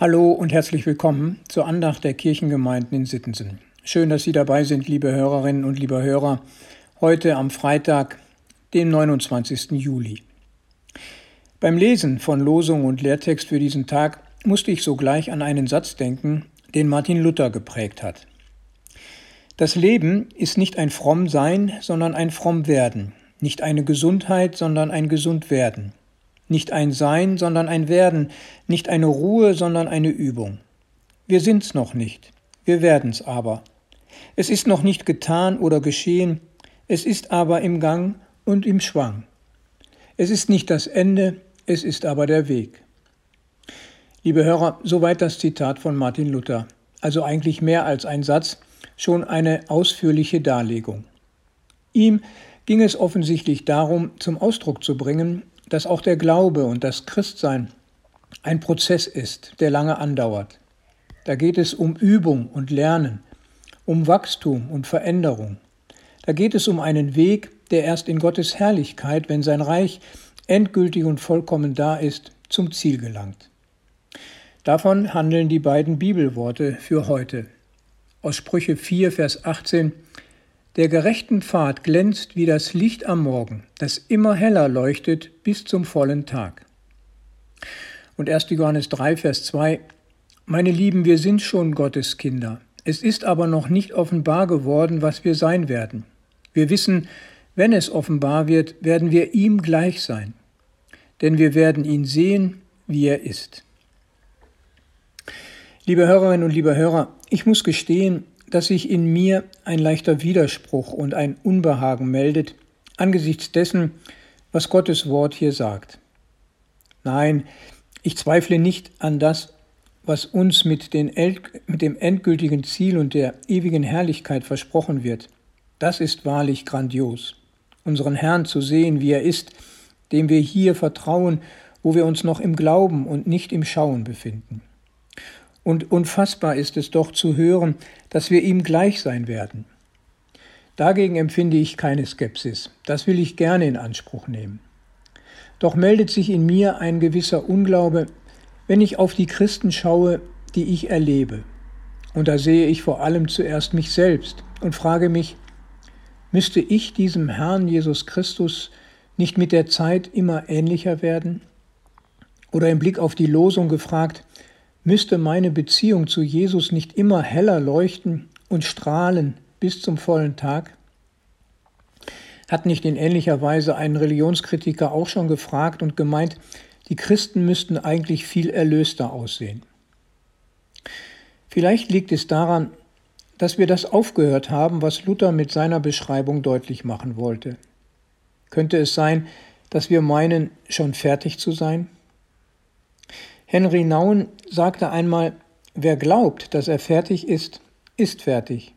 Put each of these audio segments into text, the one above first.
Hallo und herzlich willkommen zur Andacht der Kirchengemeinden in Sittensen. Schön, dass Sie dabei sind, liebe Hörerinnen und liebe Hörer, heute am Freitag, dem 29. Juli. Beim Lesen von Losung und Lehrtext für diesen Tag musste ich sogleich an einen Satz denken, den Martin Luther geprägt hat. Das Leben ist nicht ein Frommsein, sondern ein Frommwerden, nicht eine Gesundheit, sondern ein Gesundwerden. Nicht ein Sein, sondern ein Werden, nicht eine Ruhe, sondern eine Übung. Wir sind's noch nicht, wir werden's aber. Es ist noch nicht getan oder geschehen, es ist aber im Gang und im Schwang. Es ist nicht das Ende, es ist aber der Weg. Liebe Hörer, soweit das Zitat von Martin Luther. Also eigentlich mehr als ein Satz, schon eine ausführliche Darlegung. Ihm ging es offensichtlich darum, zum Ausdruck zu bringen, dass auch der Glaube und das Christsein ein Prozess ist, der lange andauert. Da geht es um Übung und Lernen, um Wachstum und Veränderung. Da geht es um einen Weg, der erst in Gottes Herrlichkeit, wenn sein Reich endgültig und vollkommen da ist, zum Ziel gelangt. Davon handeln die beiden Bibelworte für heute. Aus Sprüche 4, Vers 18 der gerechten Pfad glänzt wie das Licht am Morgen, das immer heller leuchtet bis zum vollen Tag. Und 1. Johannes 3, Vers 2 Meine Lieben, wir sind schon Gottes Kinder. Es ist aber noch nicht offenbar geworden, was wir sein werden. Wir wissen, wenn es offenbar wird, werden wir ihm gleich sein. Denn wir werden ihn sehen, wie er ist. Liebe Hörerinnen und liebe Hörer, ich muss gestehen, dass sich in mir ein leichter Widerspruch und ein Unbehagen meldet angesichts dessen, was Gottes Wort hier sagt. Nein, ich zweifle nicht an das, was uns mit, mit dem endgültigen Ziel und der ewigen Herrlichkeit versprochen wird. Das ist wahrlich grandios. Unseren Herrn zu sehen, wie er ist, dem wir hier vertrauen, wo wir uns noch im Glauben und nicht im Schauen befinden. Und unfassbar ist es doch zu hören, dass wir ihm gleich sein werden. Dagegen empfinde ich keine Skepsis. Das will ich gerne in Anspruch nehmen. Doch meldet sich in mir ein gewisser Unglaube, wenn ich auf die Christen schaue, die ich erlebe. Und da sehe ich vor allem zuerst mich selbst und frage mich, müsste ich diesem Herrn Jesus Christus nicht mit der Zeit immer ähnlicher werden? Oder im Blick auf die Losung gefragt, Müsste meine Beziehung zu Jesus nicht immer heller leuchten und strahlen bis zum vollen Tag? Hat nicht in ähnlicher Weise ein Religionskritiker auch schon gefragt und gemeint, die Christen müssten eigentlich viel erlöster aussehen. Vielleicht liegt es daran, dass wir das aufgehört haben, was Luther mit seiner Beschreibung deutlich machen wollte. Könnte es sein, dass wir meinen, schon fertig zu sein? Henry Nauen sagte einmal, wer glaubt, dass er fertig ist, ist fertig.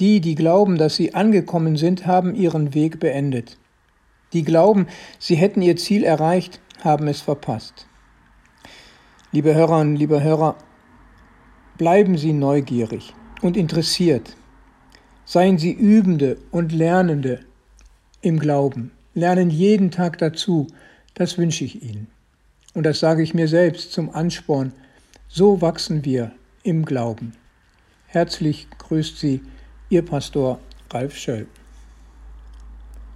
Die, die glauben, dass sie angekommen sind, haben ihren Weg beendet. Die glauben, sie hätten ihr Ziel erreicht, haben es verpasst. Liebe Hörerinnen, liebe Hörer, bleiben Sie neugierig und interessiert. Seien Sie Übende und Lernende im Glauben. Lernen jeden Tag dazu. Das wünsche ich Ihnen. Und das sage ich mir selbst zum Ansporn. So wachsen wir im Glauben. Herzlich grüßt Sie Ihr Pastor Ralf Schöll.